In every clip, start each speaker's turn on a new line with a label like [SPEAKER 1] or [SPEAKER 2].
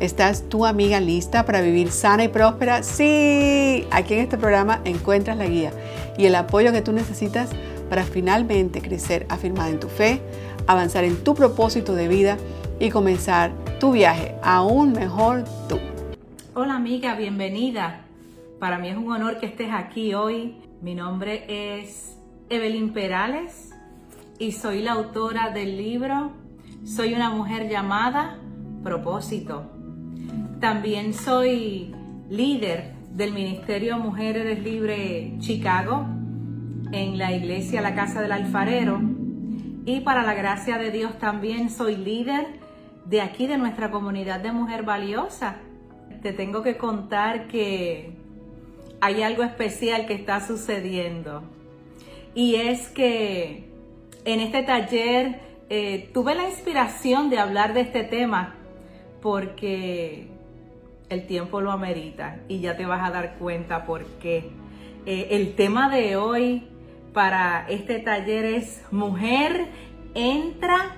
[SPEAKER 1] ¿Estás tu amiga lista para vivir sana y próspera? Sí, aquí en este programa encuentras la guía y el apoyo que tú necesitas para finalmente crecer afirmada en tu fe, avanzar en tu propósito de vida y comenzar tu viaje aún mejor tú.
[SPEAKER 2] Hola amiga, bienvenida. Para mí es un honor que estés aquí hoy. Mi nombre es Evelyn Perales y soy la autora del libro Soy una mujer llamada Propósito. También soy líder del Ministerio Mujeres Libre Chicago en la iglesia La Casa del Alfarero. Y para la gracia de Dios también soy líder de aquí, de nuestra comunidad de Mujer Valiosa. Te tengo que contar que hay algo especial que está sucediendo. Y es que en este taller eh, tuve la inspiración de hablar de este tema porque el tiempo lo amerita y ya te vas a dar cuenta por qué. Eh, el tema de hoy para este taller es Mujer, entra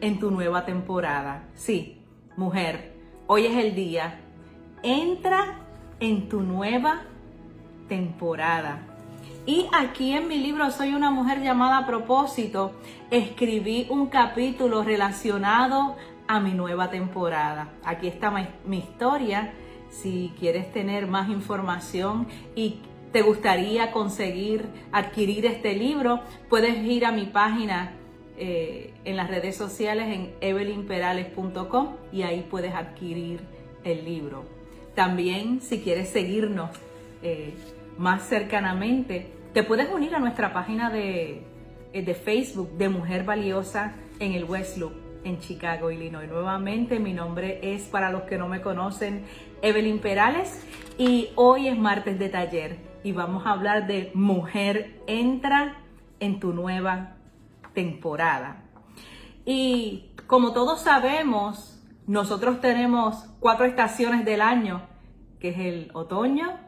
[SPEAKER 2] en tu nueva temporada. Sí, mujer, hoy es el día. Entra en tu nueva temporada. Y aquí en mi libro Soy una mujer llamada a propósito, escribí un capítulo relacionado a mi nueva temporada. Aquí está mi, historia. Si quieres tener más información y te gustaría conseguir adquirir este libro, puedes ir a mi página eh, en las redes sociales en evelynperales.com y ahí puedes adquirir el libro. También si quieres seguirnos eh, más cercanamente, te puedes unir a nuestra página de, eh, de Facebook de Mujer Valiosa en el West Loop en Chicago, Illinois. Nuevamente, mi nombre es, para los que no me conocen, Evelyn Perales y hoy es martes de taller y vamos a hablar de Mujer entra en tu nueva temporada. Y como todos sabemos, nosotros tenemos cuatro estaciones del año, que es el otoño,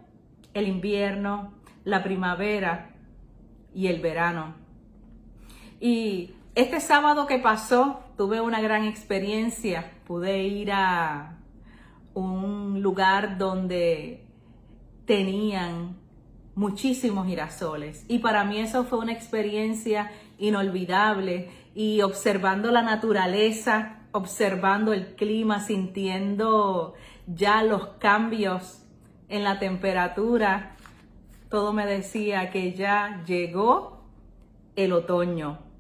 [SPEAKER 2] el invierno, la primavera y el verano. Y este sábado que pasó, tuve una gran experiencia. Pude ir a un lugar donde tenían muchísimos girasoles y para mí eso fue una experiencia inolvidable y observando la naturaleza, observando el clima, sintiendo ya los cambios en la temperatura, todo me decía que ya llegó el otoño.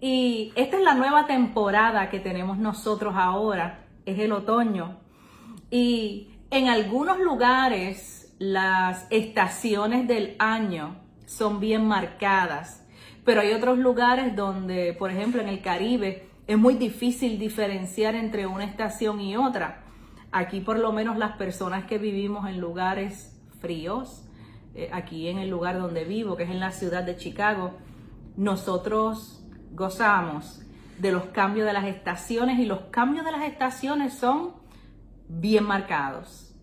[SPEAKER 2] Y esta es la nueva temporada que tenemos nosotros ahora, es el otoño. Y en algunos lugares las estaciones del año son bien marcadas, pero hay otros lugares donde, por ejemplo, en el Caribe, es muy difícil diferenciar entre una estación y otra. Aquí por lo menos las personas que vivimos en lugares fríos, eh, aquí en el lugar donde vivo, que es en la ciudad de Chicago, nosotros gozamos de los cambios de las estaciones y los cambios de las estaciones son bien marcados,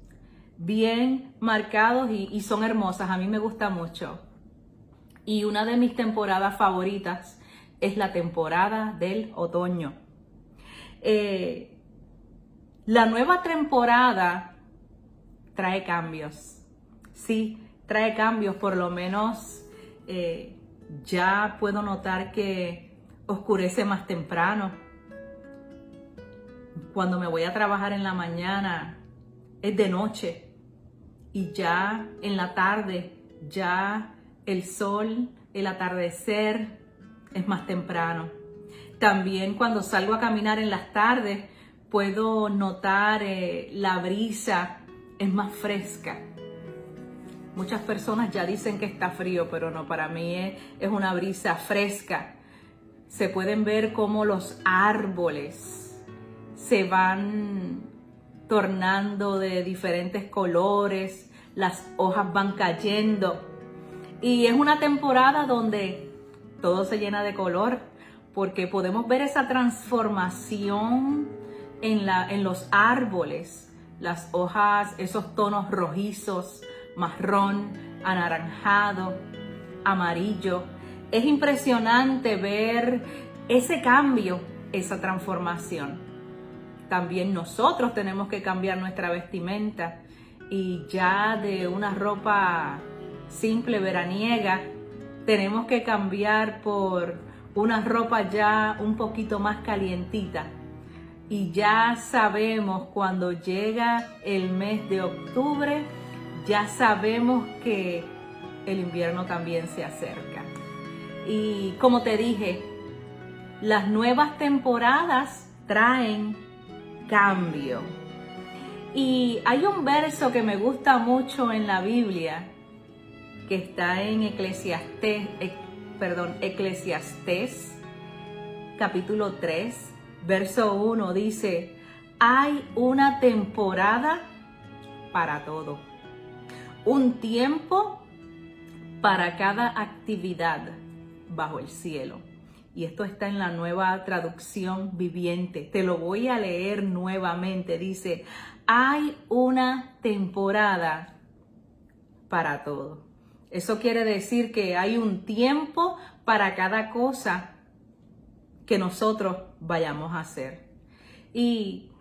[SPEAKER 2] bien marcados y, son hermosas. A mí me gusta mucho. Y una de mis temporadas favoritas es la temporada del otoño. Eh, la nueva temporada trae cambios. Sí, trae cambios, por lo menos eh, ya puedo notar que oscurece más temprano. Cuando me voy a trabajar en la mañana es de noche y ya en la tarde, ya el sol, el atardecer es más temprano. También cuando salgo a caminar en las tardes puedo notar eh, la brisa es más fresca. Muchas personas ya dicen que está frío, pero no, para mí es una brisa fresca se pueden ver cómo los árboles se van tornando de diferentes colores, las hojas van cayendo Y es una temporada donde todo se llena de color, porque podemos ver esa transformación en, la, en los árboles, las hojas, esos tonos rojizos, marrón, anaranjado, amarillo. Es impresionante ver ese cambio, esa transformación. También nosotros tenemos que cambiar nuestra vestimenta y ya de una ropa simple veraniega tenemos que cambiar por una ropa ya un poquito más calientita. Y ya sabemos cuando llega el mes de octubre, ya sabemos que el invierno también se acerca. Y como te dije, las nuevas temporadas traen cambio. Y hay un verso que me gusta mucho en la Biblia, que está en Eclesiastés, perdón, Eclesiastés capítulo 3, verso 1 dice, hay una temporada para todo, un tiempo para cada actividad bajo el cielo. Y esto está en la nueva traducción viviente. Te lo voy a leer nuevamente. Dice, hay una temporada para todo. Eso quiere decir que hay un tiempo para cada cosa que nosotros vayamos a hacer. Y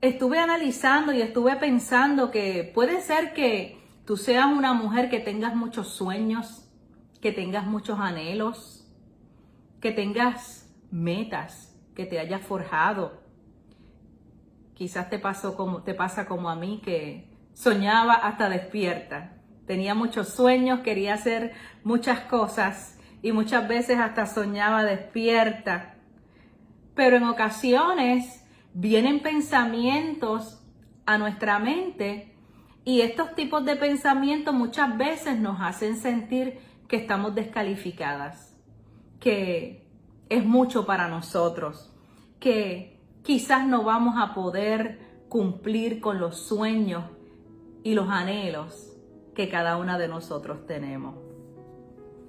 [SPEAKER 2] estuve analizando y estuve pensando que puede ser que tú seas una mujer que tengas muchos sueños, que tengas muchos anhelos, que tengas metas, que te hayas forjado. Quizás te pasó como te pasa como a mí que soñaba hasta despierta. Tenía muchos sueños, quería hacer muchas cosas y muchas veces hasta soñaba despierta. Pero en ocasiones vienen pensamientos a nuestra mente y estos tipos de pensamientos muchas veces nos hacen sentir que estamos descalificadas, que es mucho para nosotros, que quizás no vamos a poder cumplir con los sueños y los anhelos que cada una de nosotros tenemos.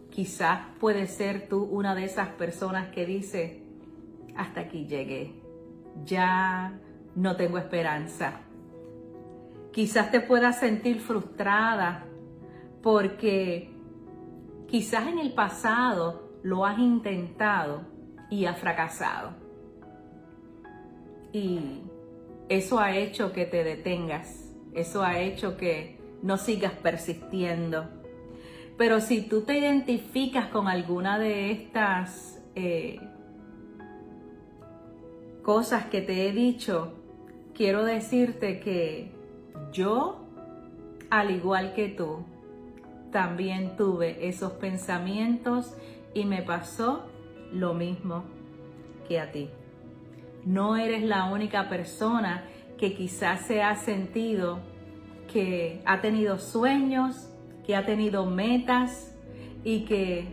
[SPEAKER 2] Quizás puede ser tú una de esas personas que dice, hasta aquí llegué, ya no tengo esperanza. Quizás te puedas sentir frustrada porque quizás en el pasado lo has intentado y has fracasado. Y eso ha hecho que te detengas, eso ha hecho que no sigas persistiendo pero si tú te identificas con alguna de estas eh, cosas que te he dicho, quiero decirte que yo, al igual que tú, también tuve esos pensamientos y me pasó lo mismo que a ti. No eres la única persona que quizás se ha sentido que ha tenido sueños, que ha tenido metas y que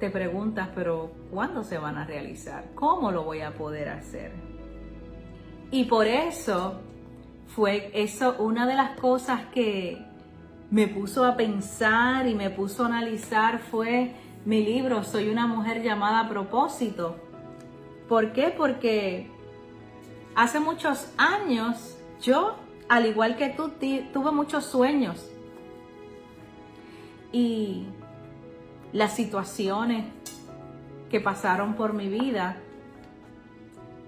[SPEAKER 2] te preguntas, pero ¿cuándo se van a realizar? ¿Cómo lo voy a poder hacer? Y por eso fue eso una de las cosas que me puso a pensar y me puso a analizar fue mi libro Soy una mujer llamada a propósito. ¿Por qué? Porque hace muchos años yo al igual que tú, tuve muchos sueños. Y las situaciones que pasaron por mi vida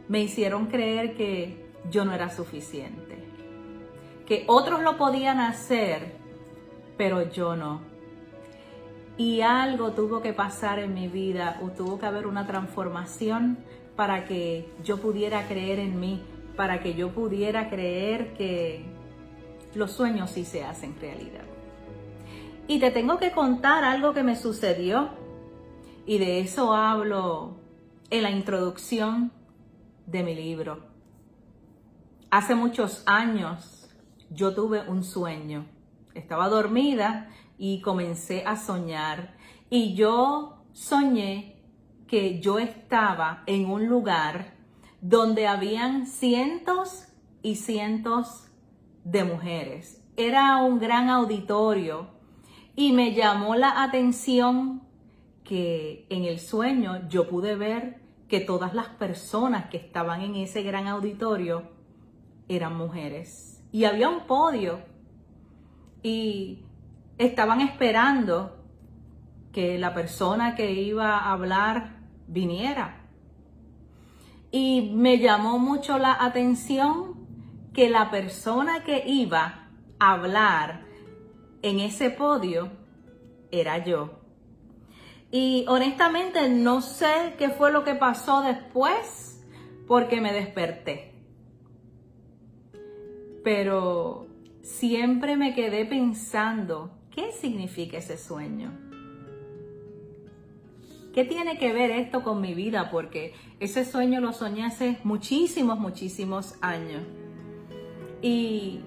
[SPEAKER 2] me hicieron creer que yo no era suficiente. Que otros lo podían hacer, pero yo no. Y algo tuvo que pasar en mi vida, o tuvo que haber una transformación para que yo pudiera creer en mí, para que yo pudiera creer que los sueños sí se hacen realidad. Y te tengo que contar algo que me sucedió y de eso hablo en la introducción de mi libro. Hace muchos años yo tuve un sueño. Estaba dormida y comencé a soñar y yo soñé que yo estaba en un lugar donde habían cientos y cientos de mujeres. Era un gran auditorio Y me llamó la atención que en el sueño yo pude ver que todas las personas que estaban en ese gran auditorio eran mujeres. Y había un podio y estaban esperando que la persona que iba a hablar viniera. Y me llamó mucho la atención que la persona que iba a hablar en ese podio era yo. Y honestamente no sé qué fue lo que pasó después porque me desperté. Pero siempre me quedé pensando, ¿qué significa ese sueño? ¿Qué tiene que ver esto con mi vida? Porque ese sueño lo soñé hace muchísimos, muchísimos años. Y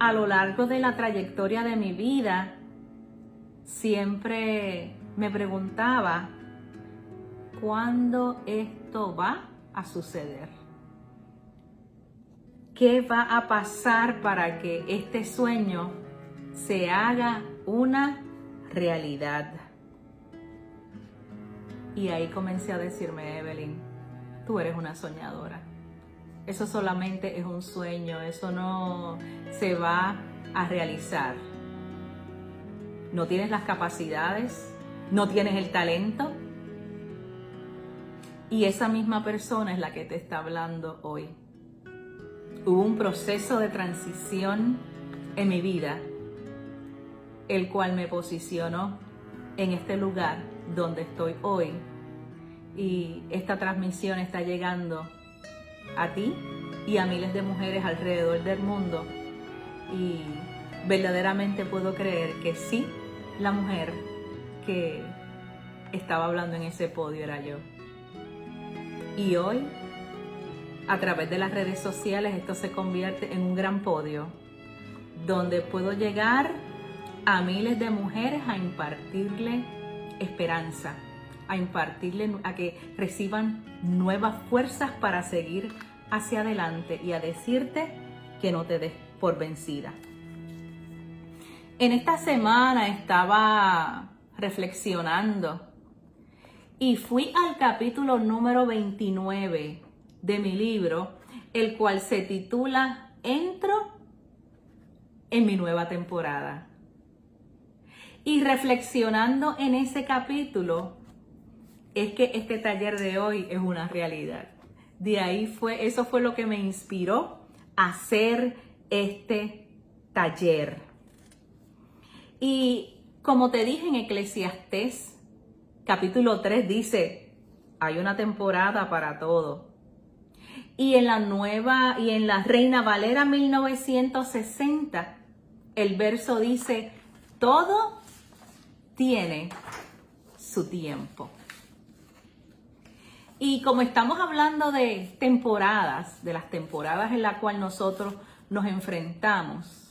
[SPEAKER 2] a lo largo de la trayectoria de mi vida, siempre me preguntaba, ¿cuándo esto va a suceder? ¿Qué va a pasar para que este sueño se haga una realidad? Y ahí comencé a decirme, Evelyn, tú eres una soñadora. Eso solamente es un sueño, eso no se va a realizar. No tienes las capacidades, no tienes el talento. Y esa misma persona es la que te está hablando hoy. Hubo un proceso de transición en mi vida, el cual me posicionó en este lugar donde estoy hoy. Y esta transmisión está llegando a ti y a miles de mujeres alrededor del mundo. Y verdaderamente puedo creer que sí, la mujer que estaba hablando en ese podio era yo. Y hoy, a través de las redes sociales, esto se convierte en un gran podio donde puedo llegar a miles de mujeres a impartirle esperanza, a impartirle a que reciban nuevas fuerzas para seguir hacia adelante y a decirte que no te des por vencida. En esta semana estaba reflexionando y fui al capítulo número 29 de mi libro, el cual se titula Entro en mi nueva temporada. Y reflexionando en ese capítulo, es que este taller de hoy es una realidad. De ahí fue, eso fue lo que me inspiró a hacer este taller. Y como te dije en Eclesiastés, capítulo 3 dice, hay una temporada para todo. Y en la nueva, y en la Reina Valera 1960, el verso dice, todo tiene su tiempo. Y como estamos hablando de temporadas, de las temporadas en las cuales nosotros nos enfrentamos,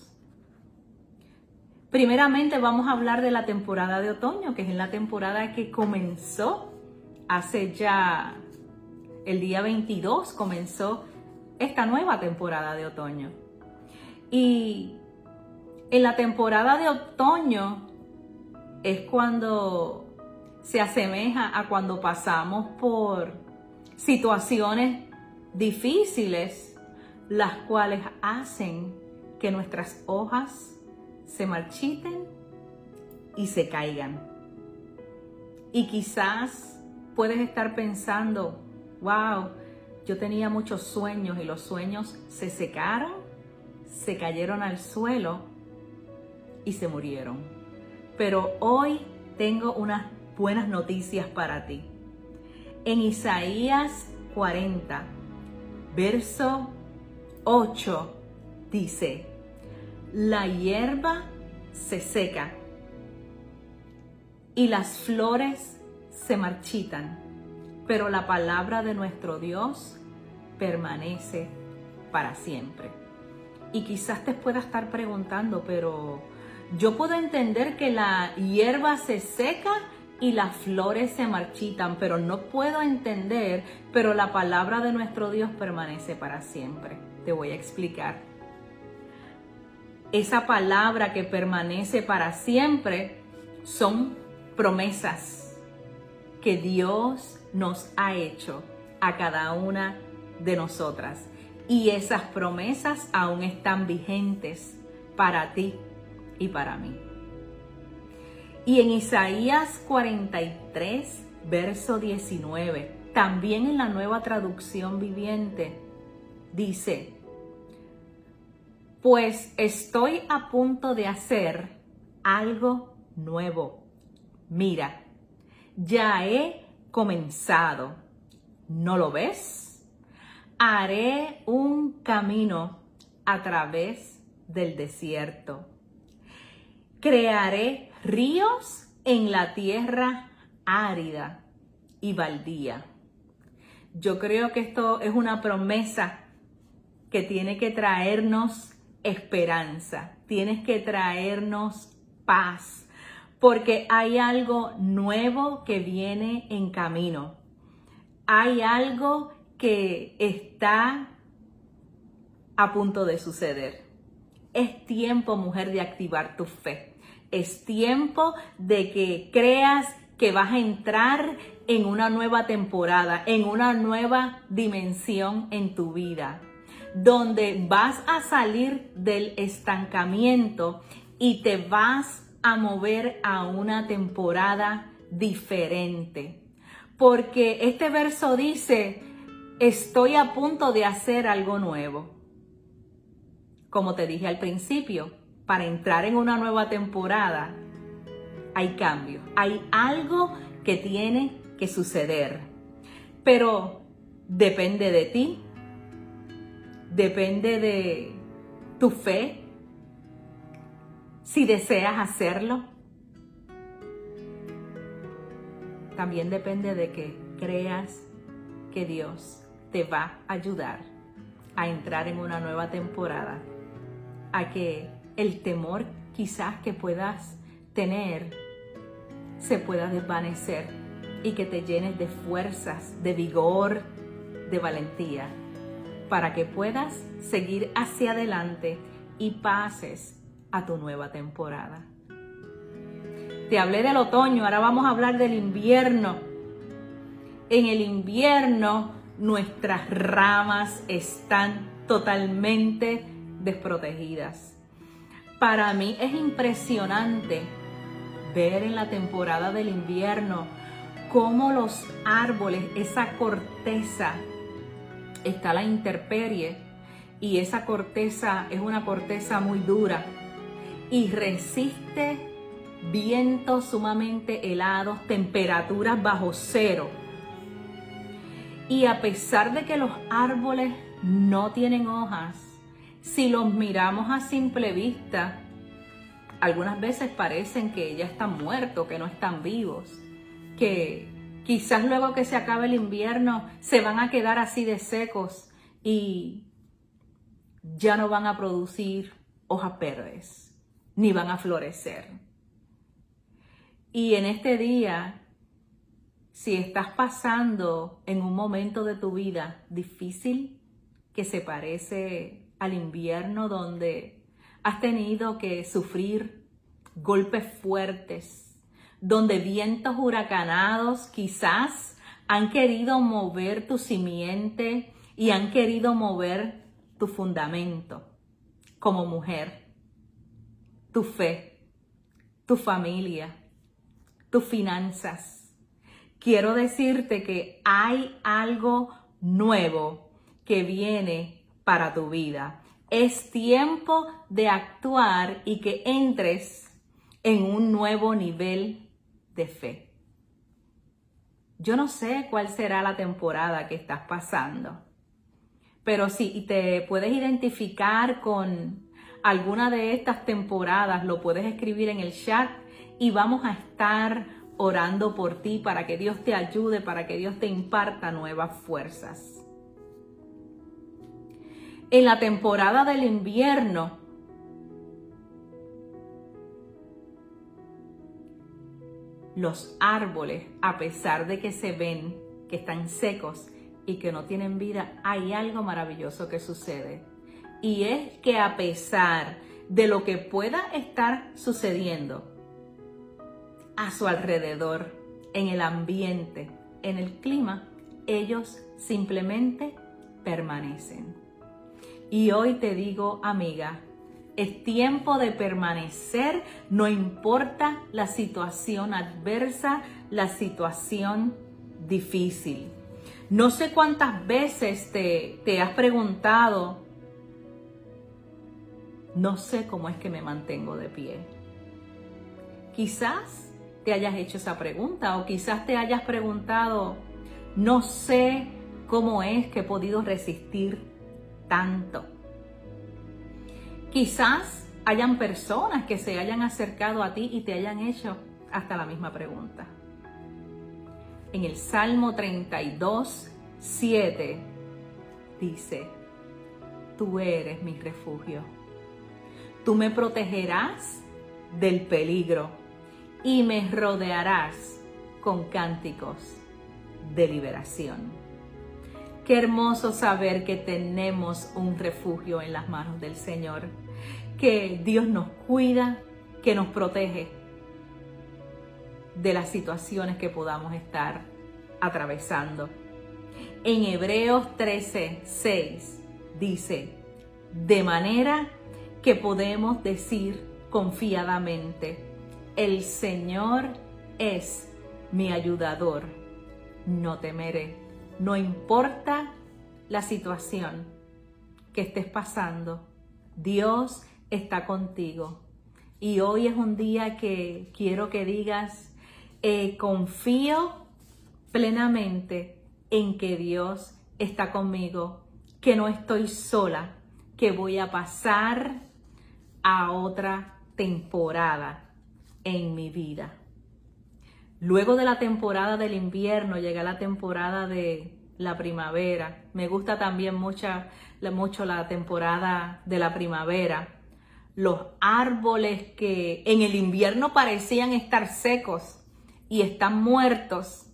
[SPEAKER 2] Primeramente vamos a hablar de la temporada de otoño, que es la temporada que comenzó hace ya el día 22, comenzó esta nueva temporada de otoño. Y en la temporada de otoño es cuando se asemeja a cuando pasamos por situaciones difíciles, las cuales hacen que nuestras hojas se marchiten y se caigan. Y quizás puedes estar pensando, wow, yo tenía muchos sueños y los sueños se secaron, se cayeron al suelo y se murieron. Pero hoy tengo unas buenas noticias para ti. En Isaías 40, verso 8, dice, la hierba se seca y las flores se marchitan, pero la palabra de nuestro Dios permanece para siempre. Y quizás te pueda estar preguntando, pero yo puedo entender que la hierba se seca y las flores se marchitan, pero no puedo entender, pero la palabra de nuestro Dios permanece para siempre. Te voy a explicar. esa palabra que permanece para siempre, son promesas que Dios nos ha hecho a cada una de nosotras. Y esas promesas aún están vigentes para ti y para mí. Y en Isaías 43, verso 19, también en la nueva traducción viviente, dice, pues estoy a punto de hacer algo nuevo. Mira, ya he comenzado. ¿No lo ves? Haré un camino a través del desierto. Crearé ríos en la tierra árida y baldía. Yo creo que esto es una promesa que tiene que traernos esperanza, tienes que traernos paz, porque hay algo nuevo que viene en camino. Hay algo que está a punto de suceder. Es tiempo, mujer, de activar tu fe. Es tiempo de que creas que vas a entrar en una nueva temporada, en una nueva dimensión en tu vida donde vas a salir del estancamiento y te vas a mover a una temporada diferente. Porque este verso dice, estoy a punto de hacer algo nuevo. Como te dije al principio, para entrar en una nueva temporada hay cambio, hay algo que tiene que suceder. Pero depende de ti depende de tu fe, si deseas hacerlo. También depende de que creas que Dios te va a ayudar a entrar en una nueva temporada, a que el temor quizás que puedas tener se pueda desvanecer y que te llenes de fuerzas, de vigor, de valentía para que puedas seguir hacia adelante y pases a tu nueva temporada. Te hablé del otoño, ahora vamos a hablar del invierno. En el invierno nuestras ramas están totalmente desprotegidas. Para mí es impresionante ver en la temporada del invierno cómo los árboles, esa corteza está la interperie y esa corteza es una corteza muy dura y resiste vientos sumamente helados, temperaturas bajo cero. Y a pesar de que los árboles no tienen hojas, si los miramos a simple vista, algunas veces parecen que ya están muertos, que no están vivos, que Quizás luego que se acabe el invierno se van a quedar así de secos y ya no van a producir hojas verdes, ni van a florecer. Y en este día, si estás pasando en un momento de tu vida difícil que se parece al invierno donde has tenido que sufrir golpes fuertes, donde vientos huracanados quizás han querido mover tu simiente y han querido mover tu fundamento como mujer, tu fe, tu familia, tus finanzas. Quiero decirte que hay algo nuevo que viene para tu vida. Es tiempo de actuar y que entres en un nuevo nivel de fe. Yo no sé cuál será la temporada que estás pasando, pero si te puedes identificar con alguna de estas temporadas, lo puedes escribir en el chat y vamos a estar orando por ti para que Dios te ayude, para que Dios te imparta nuevas fuerzas. En la temporada del invierno, los árboles, a pesar de que se ven que están secos y que no tienen vida, hay algo maravilloso que sucede. Y es que a pesar de lo que pueda estar sucediendo a su alrededor, en el ambiente, en el clima, ellos simplemente permanecen. Y hoy te digo, amiga, es tiempo de permanecer, no importa la situación adversa, la situación difícil. No sé cuántas veces te, te has preguntado, no sé cómo es que me mantengo de pie. Quizás te hayas hecho esa pregunta o quizás te hayas preguntado, no sé cómo es que he podido resistir tanto. Quizás hayan personas que se hayan acercado a ti y te hayan hecho hasta la misma pregunta. En el Salmo 32, 7 dice, tú eres mi refugio. Tú me protegerás del peligro y me rodearás con cánticos de liberación. Qué hermoso saber que tenemos un refugio en las manos del Señor, que Dios nos cuida, que nos protege de las situaciones que podamos estar atravesando. En Hebreos 13, 6 dice, de manera que podemos decir confiadamente, el Señor es mi ayudador, no temeré no importa la situación que estés pasando, Dios está contigo. Y hoy es un día que quiero que digas, eh, confío plenamente en que Dios está conmigo, que no estoy sola, que voy a pasar a otra temporada en mi vida. Luego de la temporada del invierno llega la temporada de la primavera. Me gusta también mucho, mucho la temporada de la primavera. Los árboles que en el invierno parecían estar secos y están muertos,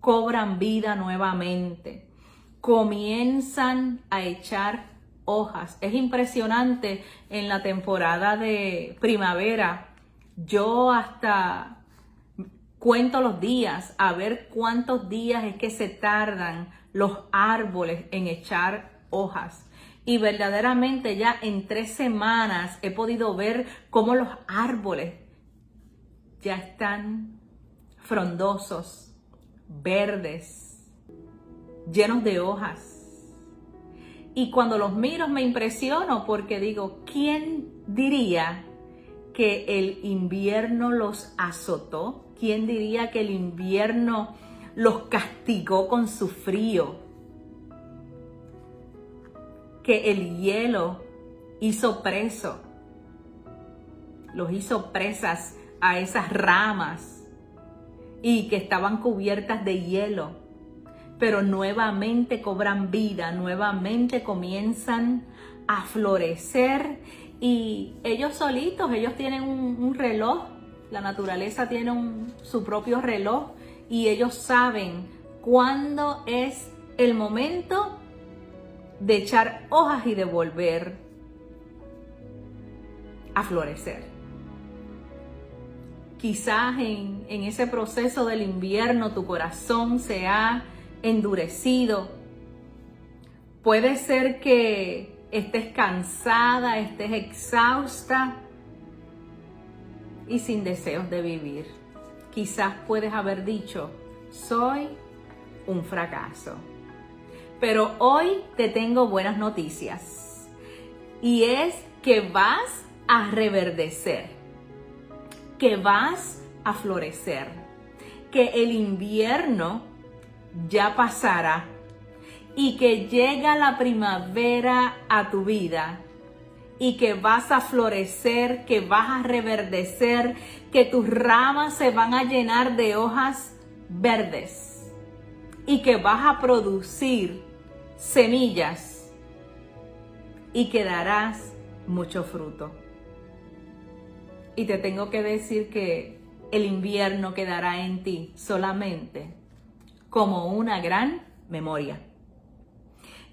[SPEAKER 2] cobran vida nuevamente. Comienzan a echar hojas. Es impresionante en la temporada de primavera. Yo hasta cuento los días, a ver cuántos días es que se tardan los árboles en echar hojas. Y verdaderamente ya en tres semanas he podido ver cómo los árboles ya están frondosos, verdes, llenos de hojas. Y cuando los miro me impresiono porque digo, ¿quién diría que el invierno los azotó? ¿Quién diría que el invierno los castigó con su frío? Que el hielo hizo preso, los hizo presas a esas ramas y que estaban cubiertas de hielo, pero nuevamente cobran vida, nuevamente comienzan a florecer y ellos solitos, ellos tienen un, reloj la naturaleza tiene su propio reloj y ellos saben cuándo es el momento de echar hojas y de volver a florecer. Quizás en, en ese proceso del invierno tu corazón se ha endurecido. Puede ser que estés cansada, estés exhausta y sin deseos de vivir. Quizás puedes haber dicho, soy un fracaso. Pero hoy te tengo buenas noticias. Y es que vas a reverdecer, que vas a florecer, que el invierno ya pasará y que llega la primavera a tu vida y que vas a florecer, que vas a reverdecer, que tus ramas se van a llenar de hojas verdes y que vas a producir semillas y que darás mucho fruto. Y te tengo que decir que el invierno quedará en ti solamente como una gran memoria.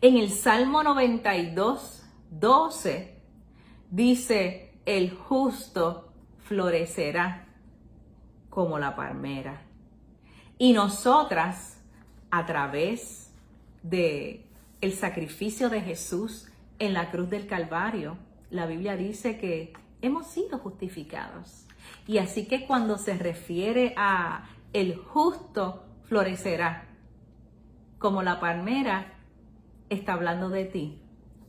[SPEAKER 2] En el Salmo 92, 12 dice, el justo florecerá como la palmera. Y nosotras, a través de el sacrificio de Jesús en la cruz del Calvario, la Biblia dice que hemos sido justificados. Y así que cuando se refiere a el justo florecerá, como la palmera, está hablando de ti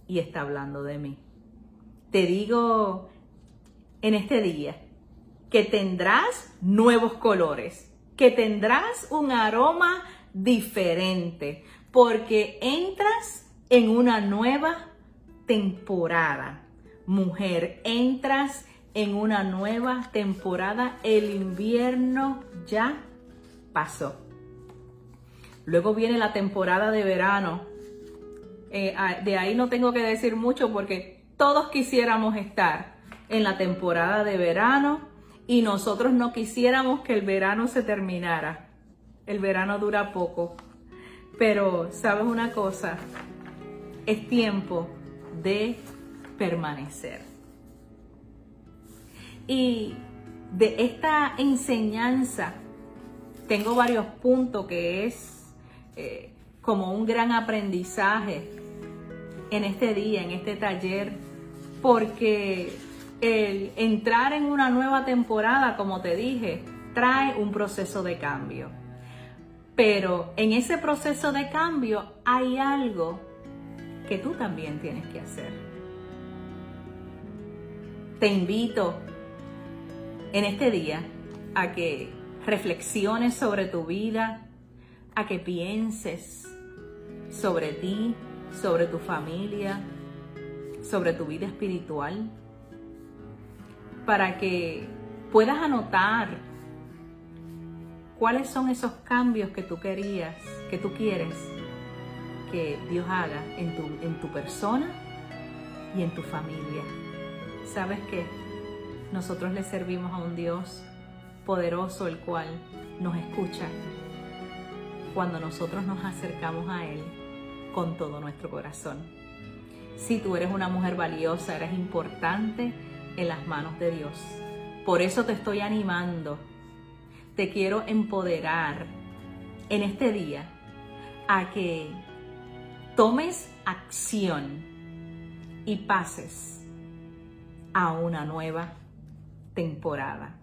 [SPEAKER 2] y está hablando de mí. Te digo en este día que tendrás nuevos colores, que tendrás un aroma diferente, porque entras en una nueva temporada. Mujer, entras en una nueva temporada. El invierno ya pasó. Luego viene la temporada de verano. Eh, de ahí no tengo que decir mucho porque todos quisiéramos estar en la temporada de verano y nosotros no quisiéramos que el verano se terminara. El verano dura poco. Pero, ¿sabes una cosa? Es tiempo de permanecer. Y de esta enseñanza tengo varios puntos que es eh, como un gran aprendizaje en este día, en este taller, porque el entrar en una nueva temporada, como te dije, trae un proceso de cambio. Pero en ese proceso de cambio hay algo que tú también tienes que hacer. Te invito en este día a que reflexiones sobre tu vida, a que pienses sobre ti, sobre tu familia, sobre tu vida espiritual, para que puedas anotar cuáles son esos cambios que tú querías, que tú quieres que Dios haga en tu, en tu persona y en tu familia. ¿Sabes qué? Nosotros le servimos a un Dios poderoso el cual nos escucha cuando nosotros nos acercamos a Él con todo nuestro corazón. Si tú eres una mujer valiosa, eres importante en las manos de Dios. Por eso te estoy animando, te quiero empoderar en este día a que tomes acción y pases a una nueva temporada.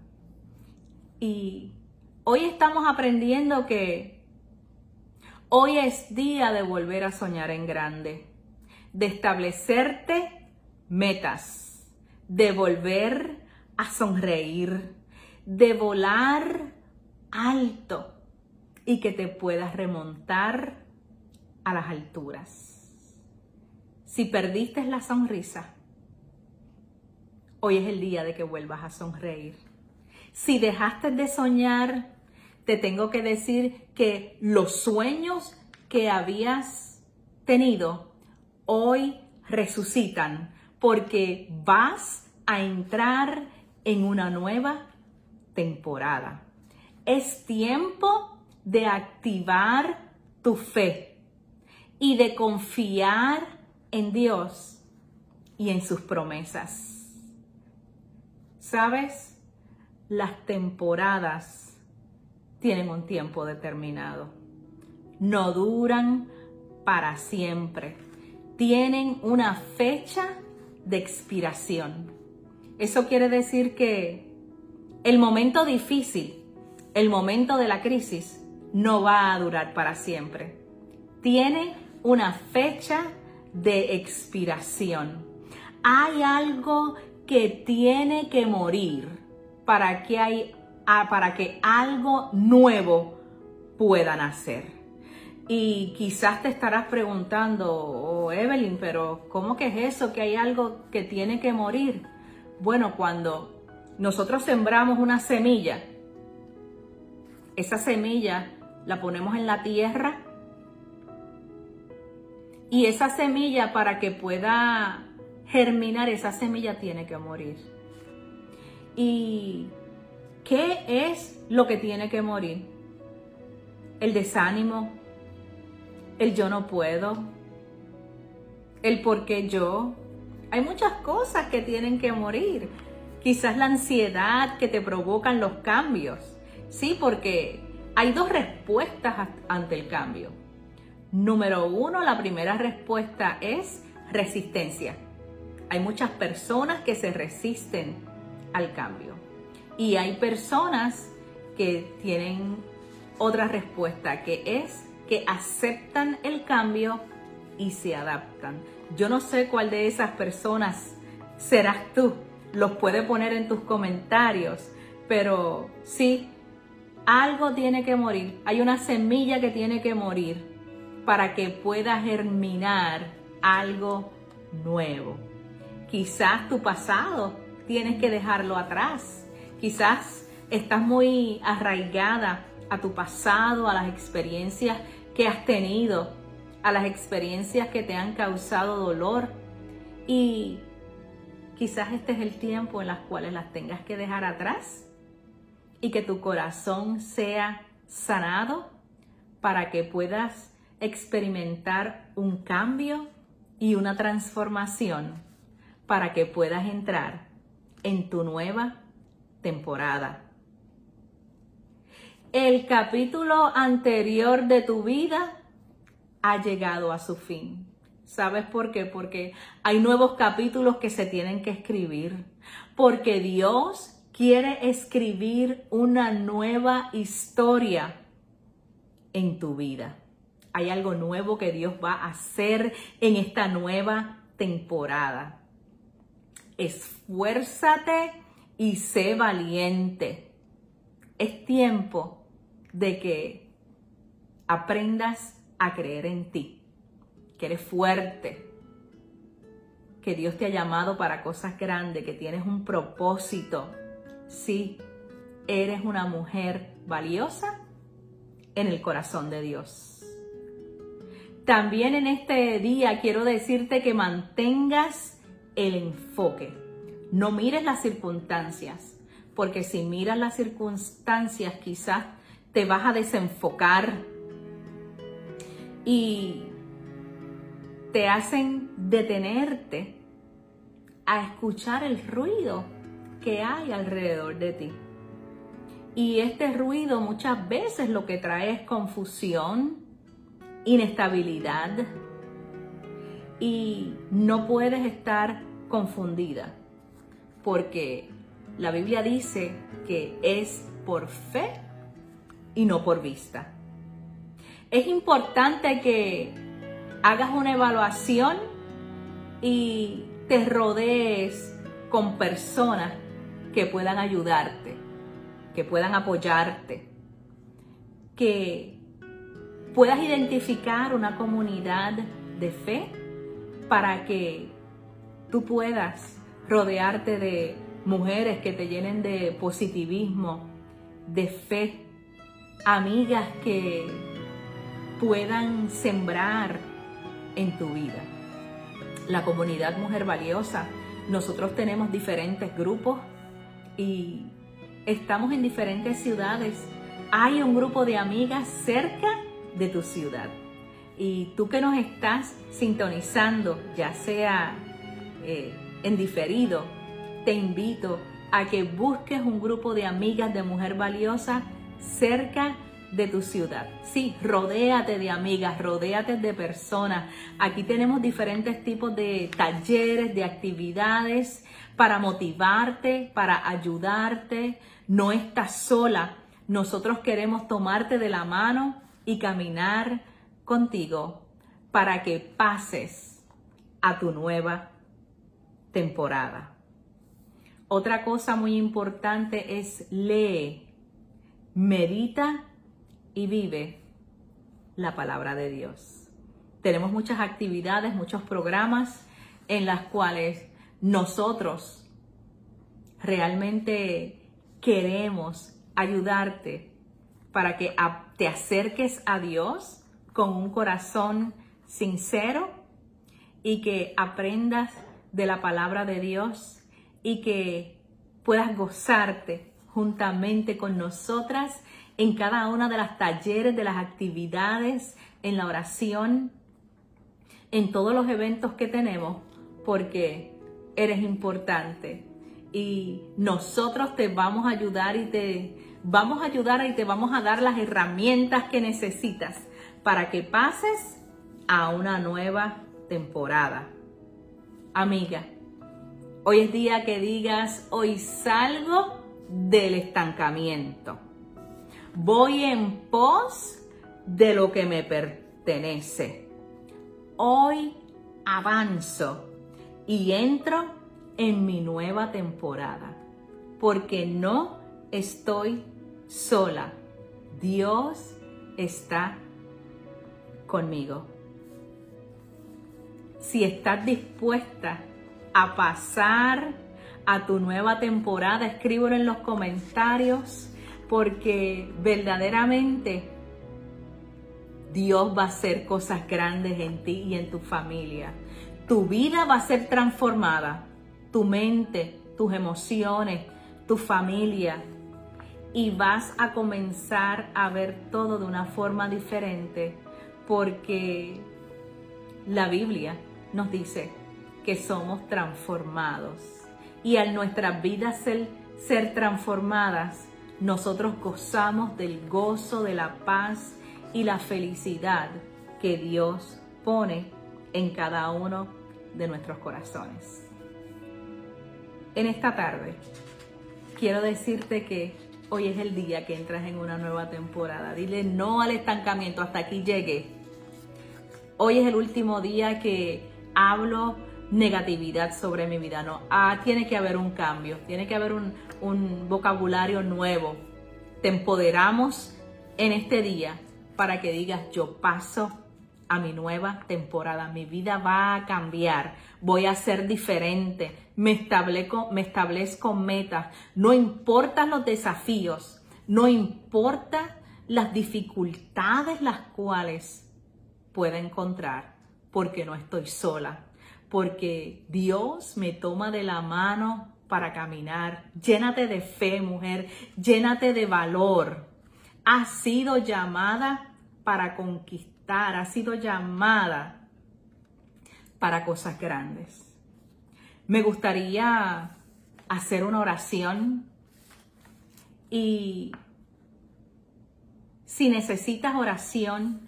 [SPEAKER 2] Y hoy estamos aprendiendo que hoy es día de volver a soñar en grande, de establecerte metas, de volver a sonreír, de volar alto y que te puedas remontar a las alturas. Si perdiste la sonrisa, hoy es el día de que vuelvas a sonreír. Si dejaste de soñar, te tengo que decir que los sueños que habías tenido hoy resucitan porque vas a entrar en una nueva temporada. Es tiempo de activar tu fe y de confiar en Dios y en sus promesas. ¿Sabes? Las temporadas tienen un tiempo determinado. No duran para siempre. Tienen una fecha de expiración. Eso quiere decir que el momento difícil, el momento de la crisis, no va a durar para siempre. Tiene una fecha de expiración. Hay algo que tiene que morir para que, hay, para que algo nuevo pueda nacer. Y quizás te estarás preguntando, oh, Evelyn, pero ¿cómo que es eso? Que hay algo que tiene que morir. Bueno, cuando nosotros sembramos una semilla, esa semilla la ponemos en la tierra y esa semilla para que pueda germinar, esa semilla tiene que morir. ¿Y qué es lo que tiene que morir? El desánimo, el yo no puedo, el por qué yo, Hay muchas cosas que tienen que morir. Quizás la ansiedad que te provocan los cambios. Sí, porque hay dos respuestas ante el cambio. Número uno, la primera respuesta es resistencia. Hay muchas personas que se resisten al cambio. Y hay personas que tienen otra respuesta, que es que aceptan el cambio y se adaptan. Yo no sé cuál de esas personas serás tú. Los puedes poner en tus comentarios. Pero sí, algo tiene que morir. Hay una semilla que tiene que morir para que pueda germinar algo nuevo. Quizás tu pasado tienes que dejarlo atrás. Quizás estás muy arraigada a tu pasado, a las experiencias que has tenido a las experiencias que te han causado dolor. Y quizás este es el tiempo en las cuales las tengas que dejar atrás y que tu corazón sea sanado para que puedas experimentar un cambio y una transformación para que puedas entrar en tu nueva temporada. El capítulo anterior de tu vida ha llegado a su fin. ¿Sabes por qué? Porque hay nuevos capítulos que se tienen que escribir. Porque Dios quiere escribir una nueva historia en tu vida. Hay algo nuevo que Dios va a hacer en esta nueva temporada. Esfuérzate y sé valiente. Es tiempo de que aprendas a creer en ti, que eres fuerte, que Dios te ha llamado para cosas grandes, que tienes un propósito. Sí, eres una mujer valiosa en el corazón de Dios. También en este día quiero decirte que mantengas el enfoque. No mires las circunstancias, porque si miras las circunstancias quizás te vas a desenfocar y te hacen detenerte a escuchar el ruido que hay alrededor de ti. Y este ruido muchas veces lo que trae es confusión, inestabilidad y no puedes estar confundida porque la Biblia dice que es por fe y no por vista. Es importante que hagas una evaluación y te rodees con personas que puedan ayudarte, que puedan apoyarte, que puedas identificar una comunidad de fe para que tú puedas rodearte de mujeres que te llenen de positivismo, de fe, amigas que puedan sembrar en tu vida. La comunidad Mujer Valiosa, nosotros tenemos diferentes grupos y estamos en diferentes ciudades. Hay un grupo de amigas cerca de tu ciudad. Y tú que nos estás sintonizando, ya sea eh, en diferido, te invito a que busques un grupo de amigas de Mujer Valiosa cerca de tu ciudad. Sí, rodéate de amigas, rodéate de personas. Aquí tenemos diferentes tipos de talleres, de actividades para motivarte, para ayudarte. No estás sola. Nosotros queremos tomarte de la mano y caminar contigo para que pases a tu nueva temporada. Otra cosa muy importante es lee, medita y vive la palabra de Dios. Tenemos muchas actividades, muchos programas en las cuales nosotros realmente queremos ayudarte para que te acerques a Dios con un corazón sincero y que aprendas de la palabra de Dios y que puedas gozarte juntamente con nosotras en cada una de las talleres, de las actividades, en la oración, en todos los eventos que tenemos, porque eres importante y nosotros te vamos a ayudar y te vamos a ayudar y te vamos a dar las herramientas que necesitas para que pases a una nueva temporada. Amiga, hoy es día que digas, hoy salgo del estancamiento. Voy en pos de lo que me pertenece. Hoy avanzo y entro en mi nueva temporada, porque no estoy sola. Dios está conmigo. Si estás dispuesta a pasar a tu nueva temporada, escríbelo en los comentarios porque verdaderamente Dios va a hacer cosas grandes en ti y en tu familia. Tu vida va a ser transformada, tu mente, tus emociones, tu familia. Y vas a comenzar a ver todo de una forma diferente porque la Biblia nos dice que somos transformados. Y al nuestras vidas ser, ser transformadas, nosotros gozamos del gozo, de la paz y la felicidad que Dios pone en cada uno de nuestros corazones. En esta tarde quiero decirte que hoy es el día que entras en una nueva temporada. Dile no al estancamiento, hasta aquí llegué. Hoy es el último día que hablo negatividad sobre mi vida. No, ah, tiene que haber un cambio, tiene que haber un, un vocabulario nuevo. Te empoderamos en este día para que digas, yo paso a mi nueva temporada, mi vida va a cambiar, voy a ser diferente, me establezco, me establezco metas, no importan los desafíos, no importa las dificultades las cuales pueda encontrar, porque no estoy sola, porque Dios me toma de la mano para caminar. Llénate de fe, mujer, llénate de valor. Has sido llamada para conquistar, ha sido llamada para cosas grandes. Me gustaría hacer una oración y si necesitas oración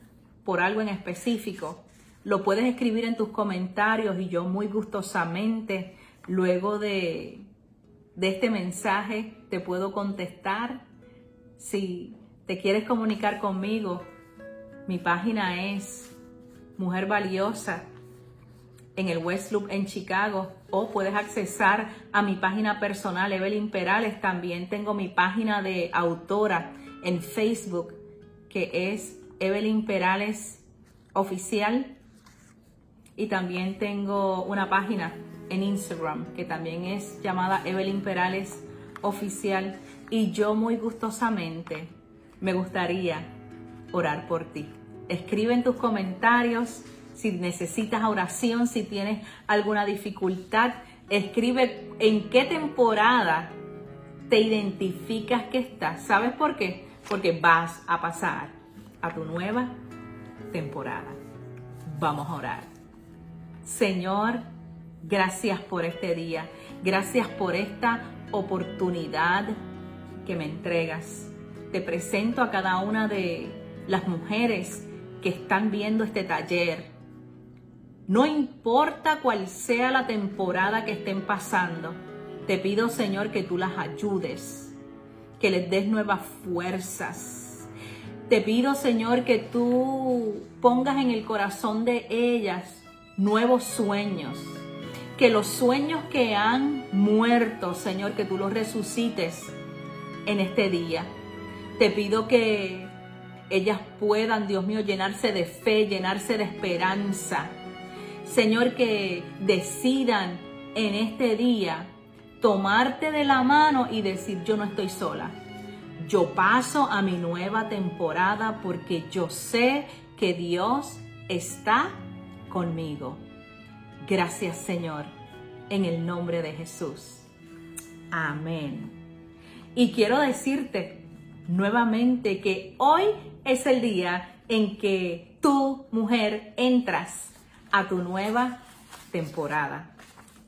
[SPEAKER 2] por algo en específico, lo puedes escribir en tus comentarios y yo muy gustosamente luego de, de este mensaje te puedo contestar. Si te quieres comunicar conmigo, mi página es Mujer Valiosa en el West Loop en Chicago o puedes accesar a mi página personal Evelyn Perales. También tengo mi página de autora en Facebook que es Evelyn Perales Oficial y también tengo una página en Instagram que también es llamada Evelyn Perales Oficial y yo muy gustosamente me gustaría orar por ti. Escribe en tus comentarios si necesitas oración, si tienes alguna dificultad. Escribe en qué temporada te identificas que estás. ¿Sabes por qué? Porque vas a pasar a tu nueva temporada. Vamos a orar. Señor, gracias por este día. Gracias por esta oportunidad que me entregas. Te presento a cada una de las mujeres que están viendo este taller. No importa cuál sea la temporada que estén pasando, te pido Señor que tú las ayudes, que les des nuevas fuerzas. Te pido Señor que tú pongas en el corazón de ellas nuevos sueños, que los sueños que han muerto, Señor, que tú los resucites en este día. Te pido que ellas puedan, Dios mío, llenarse de fe, llenarse de esperanza. Señor, que decidan en este día tomarte de la mano y decir, yo no estoy sola. Yo paso a mi nueva temporada porque yo sé que Dios está conmigo. Gracias Señor, en el nombre de Jesús. Amén. Y quiero decirte nuevamente que hoy es el día en que tú, mujer, entras a tu nueva temporada.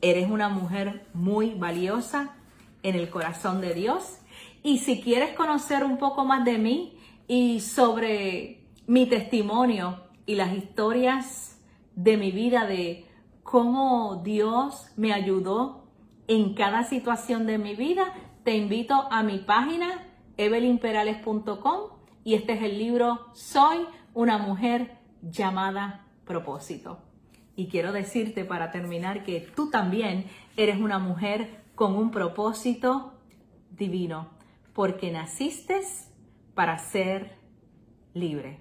[SPEAKER 2] Eres una mujer muy valiosa en el corazón de Dios. Y si quieres conocer un poco más de mí y sobre mi testimonio y las historias de mi vida, de cómo Dios me ayudó en cada situación de mi vida, te invito a mi página evelinperales.com y este es el libro Soy una mujer llamada propósito. Y quiero decirte para terminar que tú también eres una mujer con un propósito divino, porque naciste para ser libre.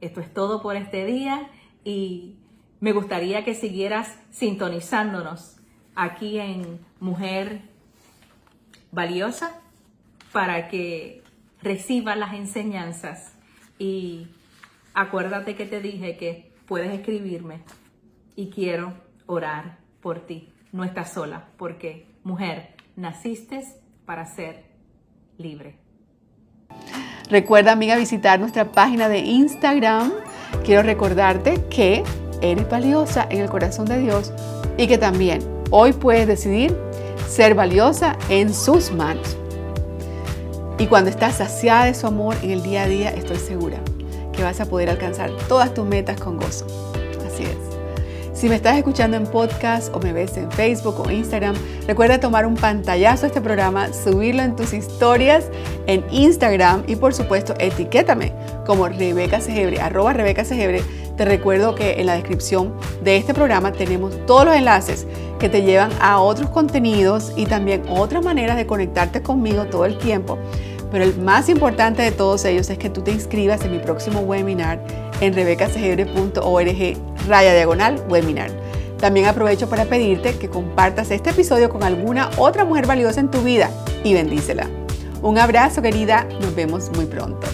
[SPEAKER 2] Esto es todo por este día y me gustaría que siguieras sintonizándonos aquí en Mujer Valiosa para que recibas las enseñanzas y acuérdate que te dije que puedes escribirme y quiero orar por ti. No estás sola porque, mujer, naciste para ser libre.
[SPEAKER 1] Recuerda, amiga, visitar nuestra página de Instagram. Quiero recordarte que eres valiosa en el corazón de Dios y que también hoy puedes decidir ser valiosa en sus manos. Y cuando estás saciada de su amor en el día a día, estoy segura que vas a poder alcanzar todas tus metas con gozo. Si me estás escuchando en podcast o me ves en Facebook o Instagram, recuerda tomar un pantallazo de este programa, subirlo en tus historias en Instagram y por supuesto etiquétame como Rebeca Segebre, arroba Rebeca Segebre. Te recuerdo que en la descripción de este programa tenemos todos los enlaces que te llevan a otros contenidos y también otras maneras de conectarte conmigo todo el tiempo pero el más importante de todos ellos es que tú te inscribas en mi próximo webinar en rebecasegebre.org raya diagonal webinar. También aprovecho para pedirte que compartas este episodio con alguna otra mujer valiosa en tu vida y bendícela. Un abrazo querida, nos vemos muy pronto.